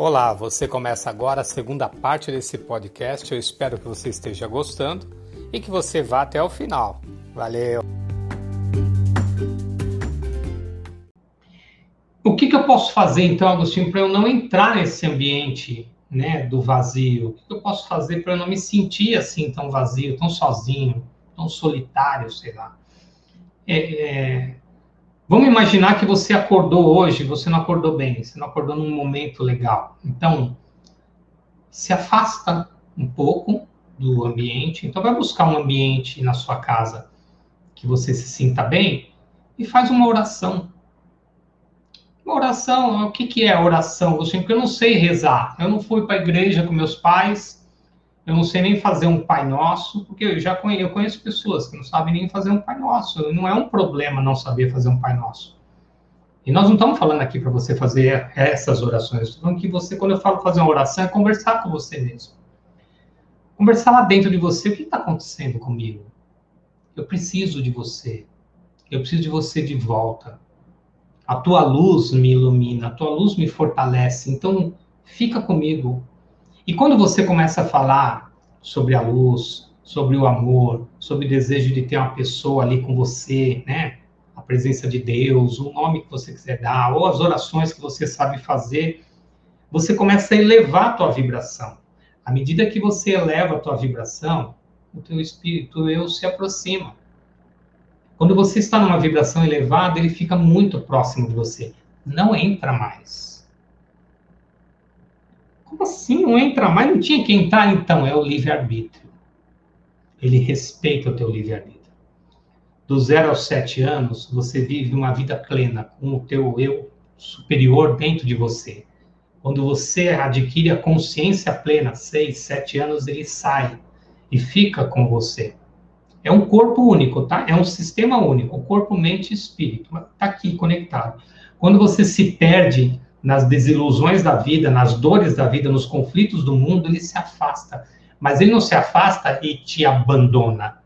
Olá, você começa agora a segunda parte desse podcast. Eu espero que você esteja gostando e que você vá até o final. Valeu! O que, que eu posso fazer então, Agostinho, para eu não entrar nesse ambiente né, do vazio? O que, que eu posso fazer para eu não me sentir assim tão vazio, tão sozinho, tão solitário, sei lá? É, é, Vamos imaginar que você acordou hoje, você não acordou bem, você não acordou num momento legal. Então, se afasta um pouco do ambiente. Então, vai buscar um ambiente na sua casa que você se sinta bem e faz uma oração. Uma oração, o que, que é oração? Porque eu não sei rezar. Eu não fui para a igreja com meus pais, eu não sei nem fazer um Pai Nosso, porque eu já conheço, eu conheço pessoas que não sabem nem fazer um Pai Nosso. Não é um problema não saber fazer um Pai Nosso. E nós não estamos falando aqui para você fazer essas orações. Estou falando que você, quando eu falo fazer uma oração, é conversar com você mesmo. Conversar lá dentro de você. O que está acontecendo comigo? Eu preciso de você. Eu preciso de você de volta. A tua luz me ilumina, a tua luz me fortalece. Então, fica comigo. E quando você começa a falar sobre a luz, sobre o amor, sobre o desejo de ter uma pessoa ali com você, né? A presença de Deus, o nome que você quiser dar, ou as orações que você sabe fazer, você começa a elevar a tua vibração. À medida que você eleva a tua vibração, o teu espírito eu se aproxima. Quando você está numa vibração elevada, ele fica muito próximo de você. Não entra mais. Como assim? Não entra mais? Não tinha que entrar? Então, é o livre-arbítrio. Ele respeita o teu livre-arbítrio. Do zero aos sete anos, você vive uma vida plena com o teu eu superior dentro de você. Quando você adquire a consciência plena, seis, sete anos, ele sai e fica com você. É um corpo único, tá? É um sistema único, corpo, mente e espírito. Está aqui conectado. Quando você se perde nas desilusões da vida, nas dores da vida, nos conflitos do mundo, ele se afasta. Mas ele não se afasta e te abandona.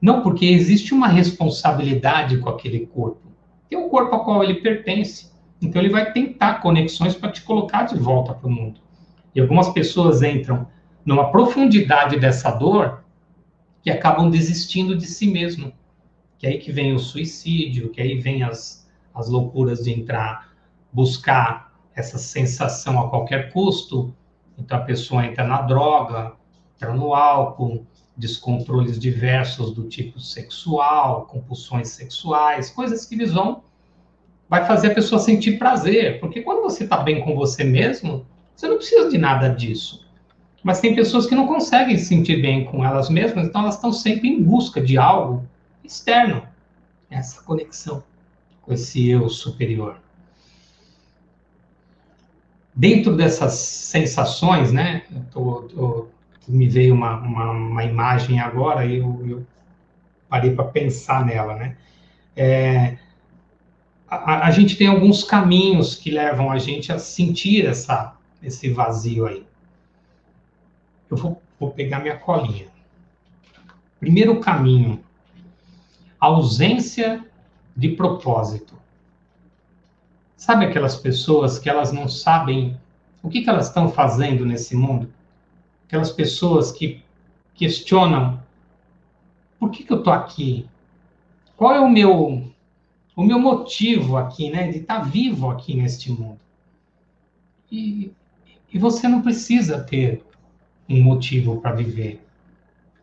Não, porque existe uma responsabilidade com aquele corpo. Tem um corpo ao qual ele pertence. Então ele vai tentar conexões para te colocar de volta para o mundo. E algumas pessoas entram numa profundidade dessa dor que acabam desistindo de si mesmo. Que é aí que vem o suicídio, que aí vem as, as loucuras de entrar buscar essa sensação a qualquer custo, então a pessoa entra na droga, entra no álcool, descontroles diversos do tipo sexual, compulsões sexuais, coisas que eles vão vai fazer a pessoa sentir prazer, porque quando você está bem com você mesmo, você não precisa de nada disso. Mas tem pessoas que não conseguem se sentir bem com elas mesmas, então elas estão sempre em busca de algo externo, essa conexão com esse eu superior dentro dessas sensações, né? Tô, tô, me veio uma, uma, uma, imagem agora e eu, eu parei para pensar nela, né? É, a, a, gente tem alguns caminhos que levam a gente a sentir essa, esse vazio aí. Eu vou, vou pegar minha colinha. Primeiro caminho, ausência de propósito. Sabe aquelas pessoas que elas não sabem o que, que elas estão fazendo nesse mundo? Aquelas pessoas que questionam por que, que eu estou aqui? Qual é o meu o meu motivo aqui, né, de estar tá vivo aqui neste mundo? E, e você não precisa ter um motivo para viver.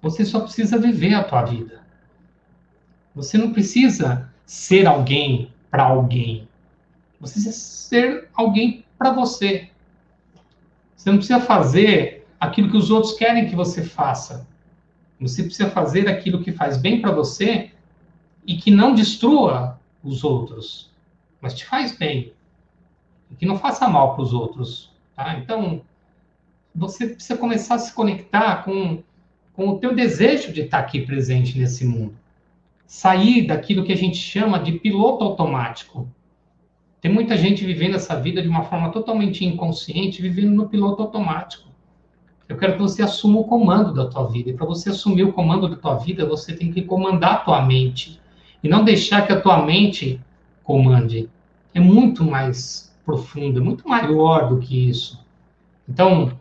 Você só precisa viver a tua vida. Você não precisa ser alguém para alguém. Você ser alguém para você. Você não precisa fazer aquilo que os outros querem que você faça. Você precisa fazer aquilo que faz bem para você e que não destrua os outros, mas te faz bem. E que não faça mal para os outros. Tá? Então, você precisa começar a se conectar com, com o teu desejo de estar aqui presente nesse mundo. Sair daquilo que a gente chama de piloto automático. Tem muita gente vivendo essa vida de uma forma totalmente inconsciente, vivendo no piloto automático. Eu quero que você assuma o comando da tua vida. E para você assumir o comando da tua vida, você tem que comandar a tua mente. E não deixar que a tua mente comande. É muito mais profundo, é muito maior do que isso. Então,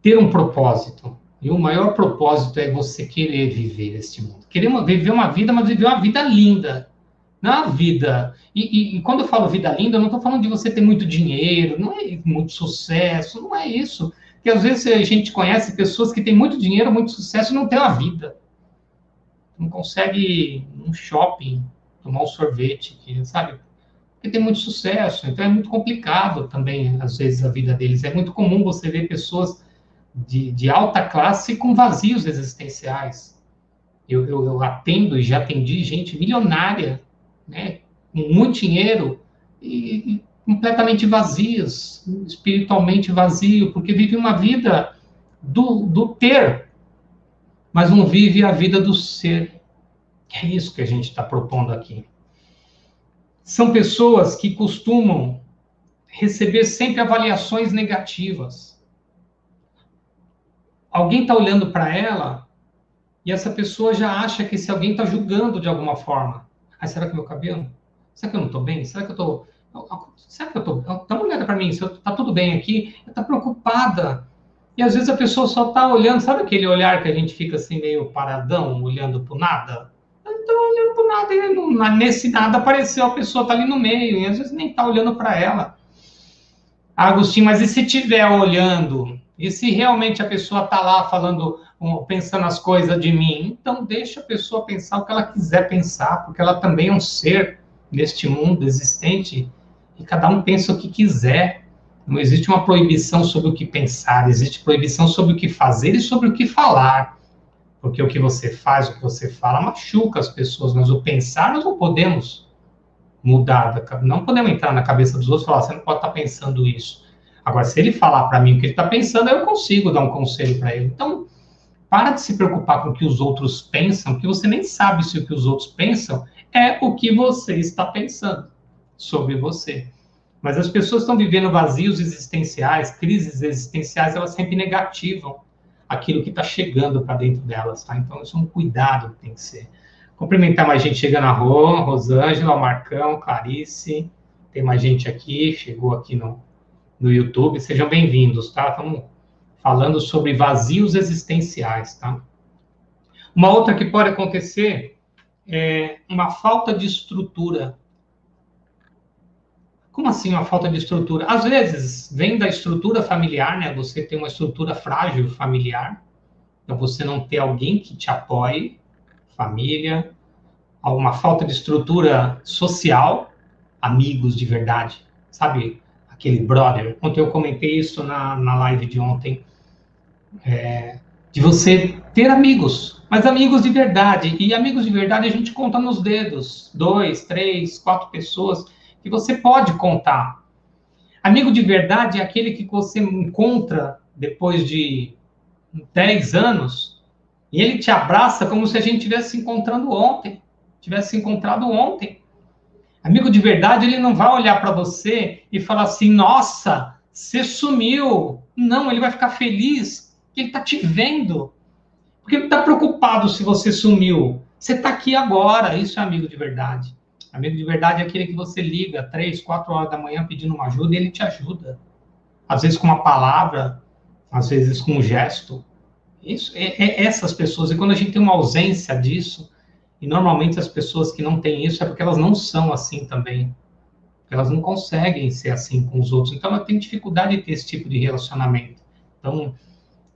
ter um propósito. E o maior propósito é você querer viver este mundo. Querer viver uma vida, mas viver uma vida linda. Uma vida. E, e, e quando eu falo vida linda, eu não estou falando de você ter muito dinheiro, não é muito sucesso, não é isso. Porque às vezes a gente conhece pessoas que têm muito dinheiro, muito sucesso e não têm uma vida. Não consegue num shopping tomar um sorvete, sabe? Porque tem muito sucesso. Então é muito complicado também, às vezes, a vida deles. É muito comum você ver pessoas de, de alta classe com vazios existenciais. Eu, eu, eu atendo e já atendi gente milionária, né, com muito dinheiro e, completamente vazios, espiritualmente vazio, porque vive uma vida do, do ter, mas não vive a vida do ser. É isso que a gente está propondo aqui. São pessoas que costumam receber sempre avaliações negativas alguém está olhando para ela e essa pessoa já acha que se alguém está julgando de alguma forma. Ah, será que meu cabelo? Será que eu não estou bem? Será que eu estou... Será que eu estou... Dá uma olhada para mim, se está tudo bem aqui. Está preocupada. E às vezes a pessoa só está olhando, sabe aquele olhar que a gente fica assim meio paradão, olhando para nada? Então, olhando para nada, e nesse nada apareceu, a pessoa está ali no meio, e às vezes nem está olhando para ela. Agostinho, mas e se estiver olhando e se realmente a pessoa está lá falando, pensando as coisas de mim, então deixa a pessoa pensar o que ela quiser pensar, porque ela também é um ser neste mundo existente e cada um pensa o que quiser. Não existe uma proibição sobre o que pensar, existe proibição sobre o que fazer e sobre o que falar. Porque o que você faz, o que você fala, machuca as pessoas, mas o pensar nós não podemos mudar. Não podemos entrar na cabeça dos outros e falar, você não pode estar pensando isso. Agora, se ele falar para mim o que ele está pensando, eu consigo dar um conselho para ele. Então, para de se preocupar com o que os outros pensam, porque você nem sabe se o que os outros pensam é o que você está pensando sobre você. Mas as pessoas estão vivendo vazios existenciais, crises existenciais, elas sempre negativam aquilo que está chegando para dentro delas, tá? Então, isso é um cuidado que tem que ser. Cumprimentar mais gente chegando na rua, Rosângela, Marcão, Clarice, tem mais gente aqui, chegou aqui no, no YouTube. Sejam bem-vindos, tá? Estamos falando sobre vazios existenciais, tá? Uma outra que pode acontecer é uma falta de estrutura. Como assim uma falta de estrutura? Às vezes vem da estrutura familiar, né? Você tem uma estrutura frágil familiar, então você não ter alguém que te apoie, família, alguma falta de estrutura social, amigos de verdade, sabe? aquele brother. Ontem eu comentei isso na, na live de ontem. É, de você ter amigos, mas amigos de verdade. E amigos de verdade a gente conta nos dedos. Dois, três, quatro pessoas que você pode contar. Amigo de verdade é aquele que você encontra depois de dez anos e ele te abraça como se a gente tivesse se encontrando ontem, tivesse se encontrado ontem. Amigo de verdade, ele não vai olhar para você e falar assim: nossa, você sumiu. Não, ele vai ficar feliz que ele está te vendo. Porque ele está preocupado se você sumiu. Você está aqui agora. Isso é amigo de verdade. Amigo de verdade é aquele que você liga três, quatro horas da manhã pedindo uma ajuda e ele te ajuda. Às vezes com uma palavra, às vezes com um gesto. Isso é, é essas pessoas. E quando a gente tem uma ausência disso, e normalmente as pessoas que não têm isso é porque elas não são assim também. Elas não conseguem ser assim com os outros. Então, ela tem dificuldade de ter esse tipo de relacionamento. Então,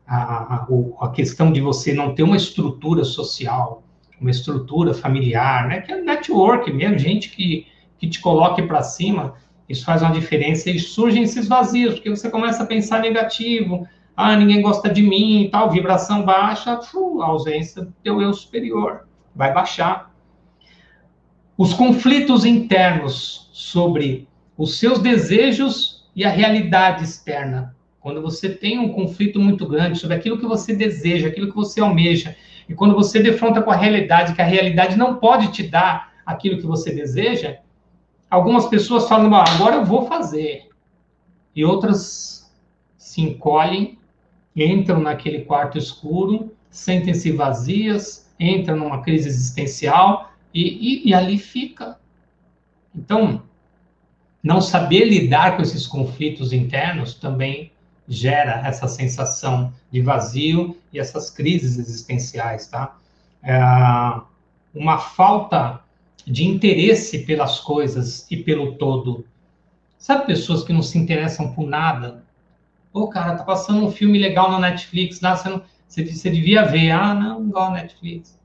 a, a, questão de você não ter uma estrutura social, uma estrutura familiar, né? Que é network mesmo, gente que, que te coloque para cima, isso faz uma diferença e surgem esses vazios, porque você começa a pensar negativo, ah, ninguém gosta de mim, tal, vibração baixa, a ausência do teu eu superior vai baixar. Os conflitos internos sobre os seus desejos e a realidade externa. Quando você tem um conflito muito grande sobre aquilo que você deseja, aquilo que você almeja, e quando você defronta com a realidade, que a realidade não pode te dar aquilo que você deseja, algumas pessoas falam, agora eu vou fazer. E outras se encolhem, entram naquele quarto escuro, sentem-se vazias, entra numa crise existencial e, e, e ali fica. Então, não saber lidar com esses conflitos internos também gera essa sensação de vazio e essas crises existenciais, tá? É uma falta de interesse pelas coisas e pelo todo. Sabe pessoas que não se interessam por nada? Ô, cara, tá passando um filme legal na Netflix, lá, você, não, você, você devia ver. Ah, não, não gosto Netflix.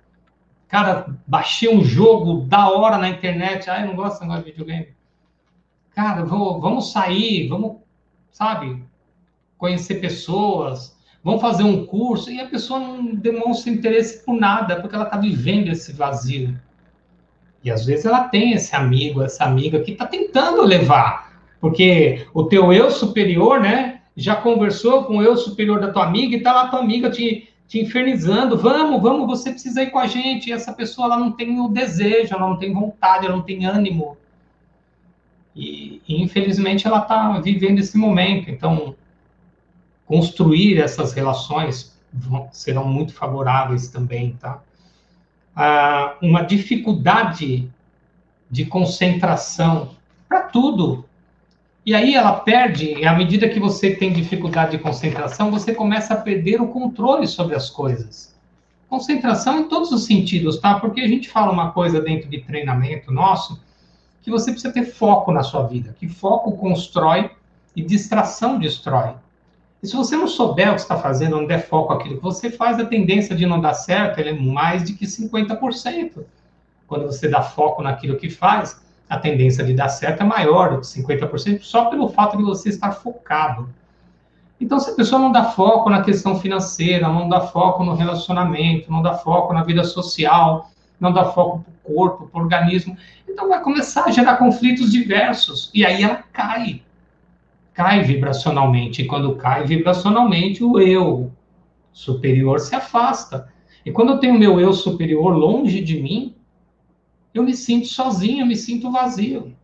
Cara, baixei um jogo da hora na internet. Ah, eu não gosto, não gosto de videogame. Cara, vou, vamos sair, vamos, sabe, conhecer pessoas, vamos fazer um curso. E a pessoa não demonstra interesse por nada, porque ela está vivendo esse vazio. E às vezes ela tem esse amigo, essa amiga que está tentando levar. Porque o teu eu superior, né, já conversou com o eu superior da tua amiga e está lá tua amiga te, te infernizando. Vamos, vamos, você precisa ir com a gente. E essa pessoa ela não tem o desejo, ela não tem vontade, ela não tem ânimo. E, e infelizmente ela está vivendo esse momento. Então, construir essas relações vão, serão muito favoráveis também, tá? Ah, uma dificuldade de concentração para tudo. E aí ela perde, à medida que você tem dificuldade de concentração, você começa a perder o controle sobre as coisas. Concentração em todos os sentidos, tá? Porque a gente fala uma coisa dentro de treinamento nosso, que você precisa ter foco na sua vida, que foco constrói e distração destrói. E se você não souber o que está fazendo, não der foco àquilo que você faz, a tendência de não dar certo é mais de que 50%. Quando você dá foco naquilo que faz, a tendência de dar certo é maior do que 50%, só pelo fato de você estar focado. Então, se a pessoa não dá foco na questão financeira, não dá foco no relacionamento, não dá foco na vida social, não dá foco para o corpo, para o organismo, então vai começar a gerar conflitos diversos. E aí ela cai. Cai vibracionalmente. E quando cai vibracionalmente, o eu superior se afasta. E quando eu tenho meu eu superior longe de mim, eu me sinto sozinho, eu me sinto vazio.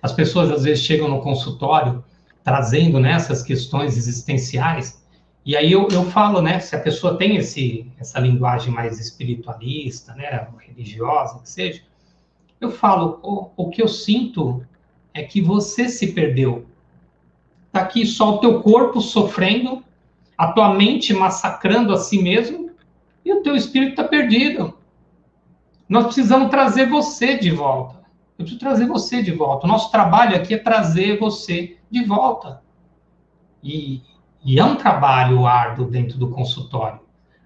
As pessoas às vezes chegam no consultório trazendo nessas né, questões existenciais e aí eu, eu falo, né, se a pessoa tem esse, essa linguagem mais espiritualista, né, religiosa, que seja, eu falo, o, o que eu sinto é que você se perdeu. Tá aqui só o teu corpo sofrendo, a tua mente massacrando a si mesmo, e o teu espírito está perdido. Nós precisamos trazer você de volta. Eu preciso trazer você de volta. O nosso trabalho aqui é trazer você de volta. E, e é um trabalho árduo dentro do consultório.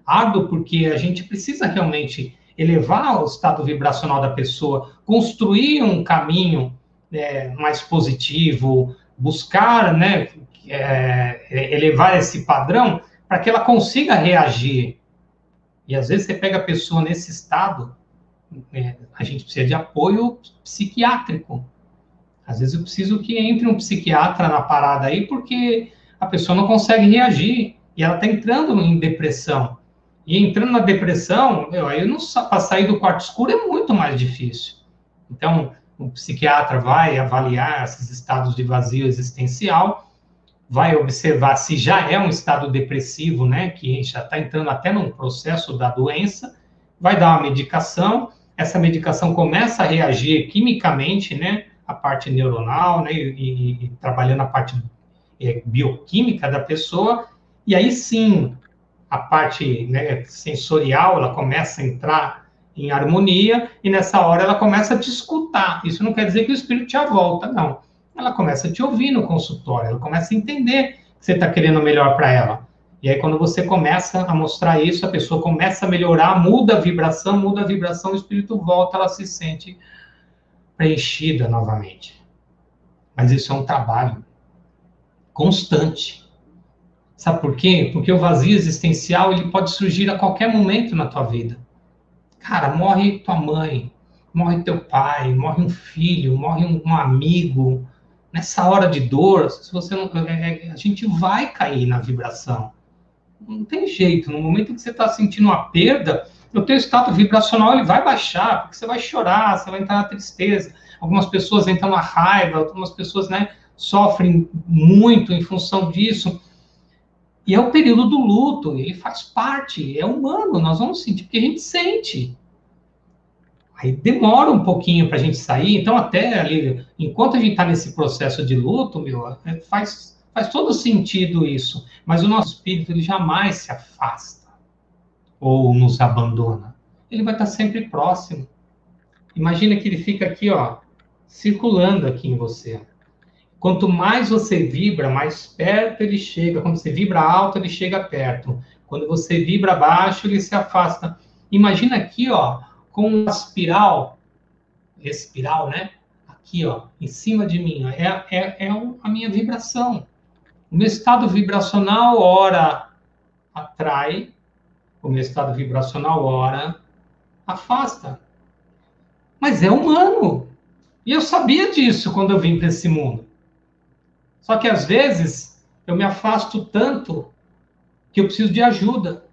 Árduo porque a gente precisa realmente elevar o estado vibracional da pessoa, construir um caminho é, mais positivo, buscar né, é, elevar esse padrão para que ela consiga reagir. E às vezes você pega a pessoa nesse estado, é, a gente precisa de apoio psiquiátrico. Às vezes eu preciso que entre um psiquiatra na parada aí, porque a pessoa não consegue reagir e ela está entrando em depressão. E entrando na depressão, meu, aí para sair do quarto escuro é muito mais difícil. Então, o psiquiatra vai avaliar esses estados de vazio existencial, vai observar se já é um estado depressivo, né, que já está entrando até num processo da doença, vai dar uma medicação, essa medicação começa a reagir quimicamente, né, a parte neuronal, né, e, e, e trabalhando a parte é, bioquímica da pessoa, e aí sim a parte né, sensorial ela começa a entrar em harmonia, e nessa hora ela começa a te escutar. Isso não quer dizer que o espírito te volta, não. Ela começa a te ouvir no consultório, ela começa a entender que você está querendo melhor para ela. E aí, quando você começa a mostrar isso, a pessoa começa a melhorar, muda a vibração, muda a vibração, o espírito volta, ela se sente preenchida novamente. Mas isso é um trabalho constante. Sabe por quê? Porque o vazio existencial ele pode surgir a qualquer momento na tua vida. Cara, morre tua mãe, morre teu pai, morre um filho, morre um, amigo. Nessa hora de dor, se você não, é, é, a gente vai cair na vibração. Não tem jeito. No momento que você está sentindo uma perda, o teu estado vibracional ele vai baixar, porque você vai chorar, você vai entrar na tristeza. Algumas pessoas entram na raiva, algumas pessoas, né, sofrem muito em função disso. E é o período do luto, ele faz parte, é humano, nós vamos sentir, porque a gente sente. Aí demora um pouquinho para a gente sair, então até ali, enquanto a gente está nesse processo de luto, meu, é, faz, faz todo sentido isso. Mas o nosso espírito ele jamais se afasta ou nos abandona. Ele vai estar tá sempre próximo. Imagina que ele fica aqui, ó, circulando aqui em você. Quanto mais você vibra, mais perto ele chega. Quando você vibra alto, ele chega perto. Quando você vibra baixo, ele se afasta. Imagina aqui, ó, com uma espiral, espiral, né? Aqui, ó, em cima de mim, ó, é, é, é a minha vibração. O meu estado vibracional, ora, atrai, o meu estado vibracional, ora, afasta. Mas é humano. E eu sabia disso quando eu vim para esse mundo. Só que às vezes eu me afasto tanto que eu preciso de ajuda.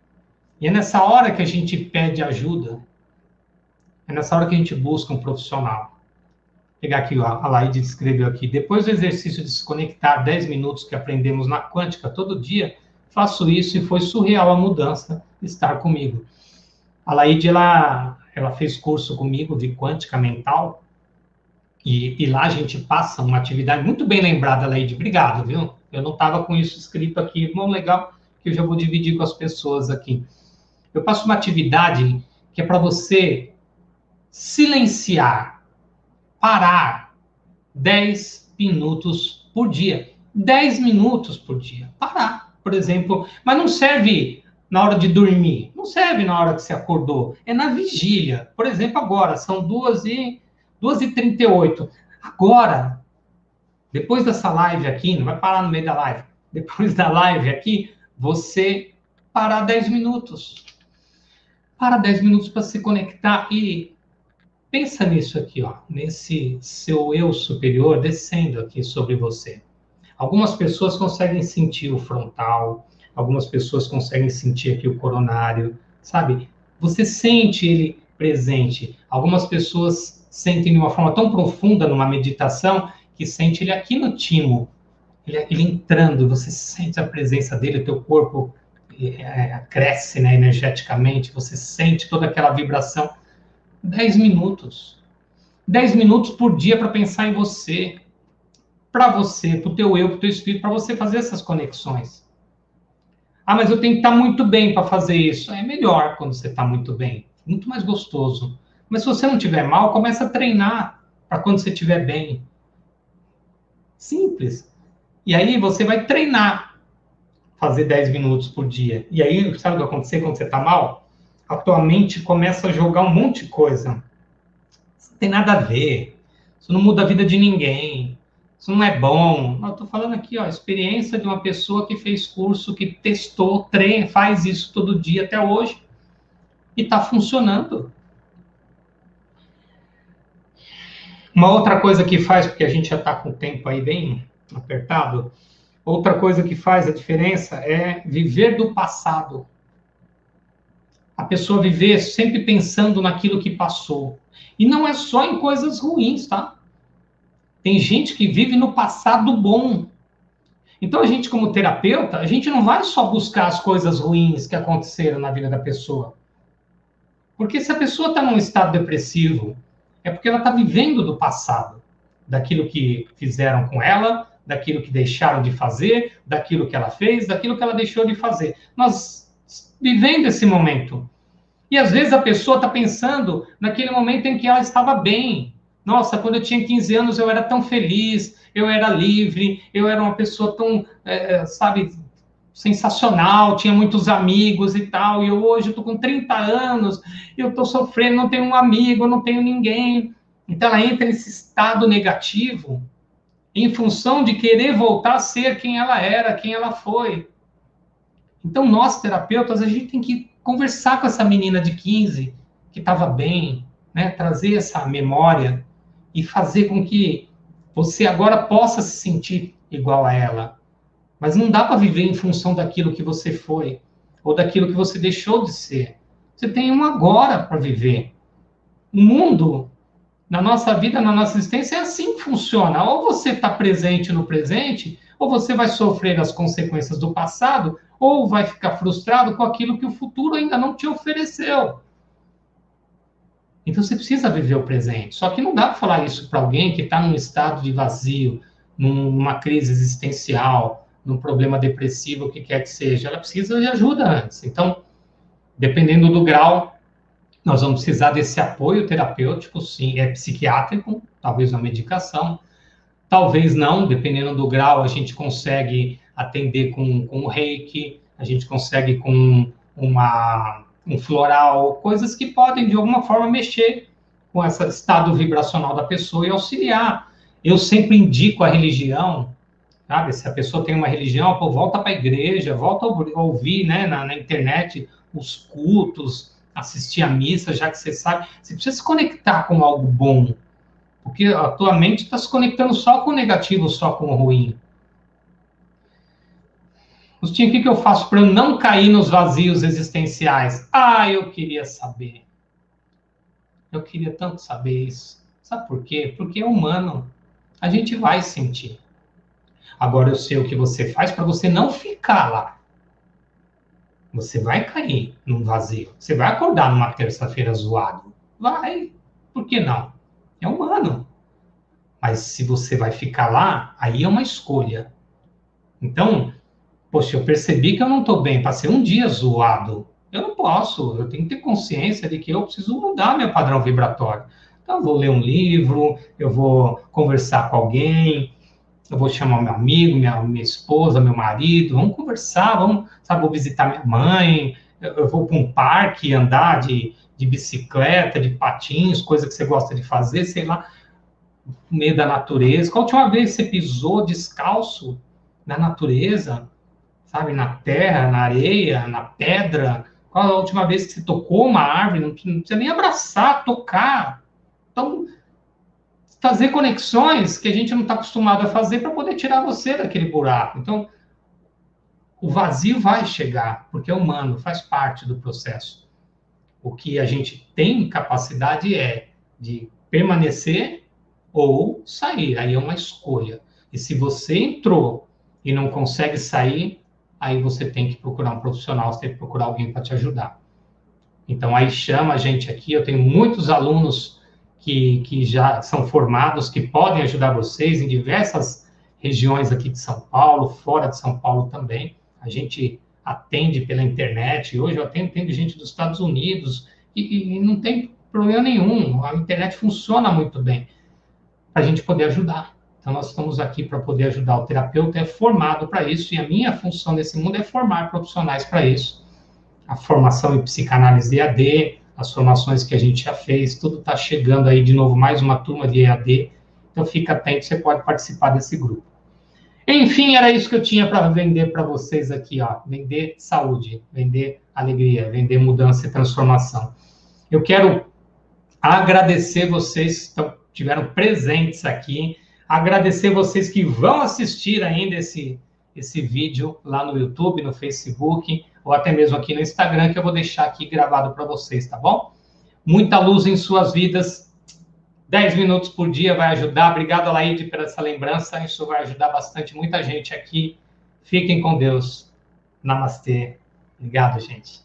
E é nessa hora que a gente pede ajuda. É nessa hora que a gente busca um profissional. Vou pegar aqui, a Laide escreveu aqui. Depois do exercício de se conectar 10 minutos que aprendemos na quântica todo dia, faço isso e foi surreal a mudança estar comigo. A Laide, ela, ela fez curso comigo de quântica mental. E, e lá a gente passa uma atividade muito bem lembrada, Laide. Obrigado, viu? Eu não estava com isso escrito aqui. Bom, legal, que eu já vou dividir com as pessoas aqui. Eu passo uma atividade que é para você silenciar, parar 10 minutos por dia. 10 minutos por dia. Parar, por exemplo. Mas não serve na hora de dormir. Não serve na hora que você acordou. É na vigília. Por exemplo, agora, são 2 e 2 e 38. Agora, depois dessa live aqui, não vai parar no meio da live. Depois da live aqui, você parar 10 minutos. Para 10 minutos para se conectar e Pensa nisso aqui, ó, nesse seu eu superior descendo aqui sobre você. Algumas pessoas conseguem sentir o frontal, algumas pessoas conseguem sentir aqui o coronário, sabe? Você sente ele presente. Algumas pessoas sentem de uma forma tão profunda numa meditação que sente ele aqui no timo, ele, ele entrando, você sente a presença dele, o teu corpo é, cresce né, energeticamente, você sente toda aquela vibração 10 minutos. 10 minutos por dia para pensar em você, para você, para o teu eu, para o teu espírito, para você fazer essas conexões. Ah, mas eu tenho que estar tá muito bem para fazer isso. É melhor quando você está muito bem, muito mais gostoso. Mas se você não estiver mal, começa a treinar para quando você estiver bem. Simples. E aí você vai treinar fazer 10 minutos por dia. E aí, sabe o que vai acontecer quando você está mal? a tua mente começa a jogar um monte de coisa. Isso não tem nada a ver. Isso não muda a vida de ninguém. Isso não é bom. Eu estou falando aqui, ó, experiência de uma pessoa que fez curso, que testou, treina, faz isso todo dia até hoje e está funcionando. Uma outra coisa que faz, porque a gente já está com o tempo aí bem apertado, outra coisa que faz a diferença é viver do passado a pessoa viver sempre pensando naquilo que passou. E não é só em coisas ruins, tá? Tem gente que vive no passado bom. Então a gente, como terapeuta, a gente não vai só buscar as coisas ruins que aconteceram na vida da pessoa. Porque se a pessoa está num estado depressivo, é porque ela está vivendo do passado, daquilo que fizeram com ela, daquilo que deixaram de fazer, daquilo que ela fez, daquilo que ela deixou de fazer. Nós vivendo esse momento. E às vezes a pessoa está pensando naquele momento em que ela estava bem. Nossa, quando eu tinha 15 anos eu era tão feliz, eu era livre, eu era uma pessoa tão, é, sabe, sensacional, tinha muitos amigos e tal. E eu hoje estou com 30 anos, eu estou sofrendo, não tenho um amigo, não tenho ninguém. Então ela entra nesse estado negativo em função de querer voltar a ser quem ela era, quem ela foi. Então, nós, terapeutas, a gente tem que conversar com essa menina de 15 que estava bem, né? trazer essa memória e fazer com que você agora possa se sentir igual a ela. Mas não dá para viver em função daquilo que você foi ou daquilo que você deixou de ser. Você tem um agora para viver. O mundo, na nossa vida, na nossa existência, é assim que funciona. Ou você está presente no presente, ou você vai sofrer as consequências do passado, ou vai ficar frustrado com aquilo que o futuro ainda não te ofereceu. Então você precisa viver o presente. Só que não dá para falar isso para alguém que está num estado de vazio, numa crise existencial, num problema depressivo, o que quer que seja. Ela precisa de ajuda antes. Então, dependendo do grau, nós vamos precisar desse apoio terapêutico, sim, é psiquiátrico, talvez uma medicação, talvez não, dependendo do grau, a gente consegue atender com, com o reiki, a gente consegue com uma, um floral, coisas que podem, de alguma forma, mexer com esse estado vibracional da pessoa e auxiliar. Eu sempre indico a religião, sabe? Se a pessoa tem uma religião, pô, volta para a igreja, volta a ouvir né, na, na, internet os cultos, assistir a missa, já que você sabe. Você precisa se conectar com algo bom, porque a tua mente está se conectando só com o negativo, só com o ruim. Agostinho, o que, que eu faço para eu não cair nos vazios existenciais? Ah, eu queria saber. Eu queria tanto saber isso. Sabe por quê? Porque é humano. A gente vai sentir. Agora eu sei o que você faz para você não ficar lá. Você vai cair num vazio. Você vai acordar numa terça-feira zoado. Vai. Por que não? É humano. Mas se você vai ficar lá, aí é uma escolha. Então, Poxa, eu percebi que eu não estou bem, passei um dia zoado. Eu não posso, eu tenho que ter consciência de que eu preciso mudar meu padrão vibratório. Então, eu vou ler um livro, eu vou conversar com alguém, eu vou chamar meu amigo, minha, minha esposa, meu marido, vamos conversar, vamos, sabe, vou visitar minha mãe, eu, vou para um parque andar de, de bicicleta, de patins, coisa que você gosta de fazer, sei lá, no meio da natureza. Qual a última vez você pisou descalço na natureza? sabe, na terra, na areia, na pedra. Qual a última vez que você tocou uma árvore? Não precisa nem abraçar, tocar. Então, fazer conexões que a gente não está acostumado a fazer para poder tirar você daquele buraco. Então, o vazio vai chegar, porque é humano, faz parte do processo. O que a gente tem capacidade é de permanecer ou sair. Aí é uma escolha. E se você entrou e não consegue sair, aí você tem que procurar um profissional, você tem que procurar alguém para te ajudar. Então, aí chama a gente aqui. Eu tenho muitos alunos que, que já são formados, que podem ajudar vocês em diversas regiões aqui de São Paulo, fora de São Paulo também. A gente atende pela internet. Hoje eu atendo, atendo gente dos Estados Unidos e, e não tem problema nenhum. A internet funciona muito bem para a gente poder ajudar. Então, nós estamos aqui para poder ajudar. O terapeuta é formado para isso e a minha função nesse mundo é formar profissionais para isso. A formação em psicanálise EAD, as formações que a gente já fez, tudo está chegando aí de novo, mais uma turma de EAD. Então, fica atento, você pode participar desse grupo. Enfim, era isso que eu tinha para vender para vocês aqui, ó. Vender saúde, vender alegria, vender mudança e transformação. Eu quero agradecer vocês que tiveram presentes aqui Agradecer vocês que vão assistir ainda esse, esse vídeo lá no YouTube, no Facebook, ou até mesmo aqui no Instagram, que eu vou deixar aqui gravado para vocês, tá bom? Muita luz em suas vidas. 10 minutos por dia vai ajudar. Obrigado, Laide, por essa lembrança. Isso vai ajudar bastante muita gente aqui. Fiquem com Deus. Namastê. Obrigado, gente.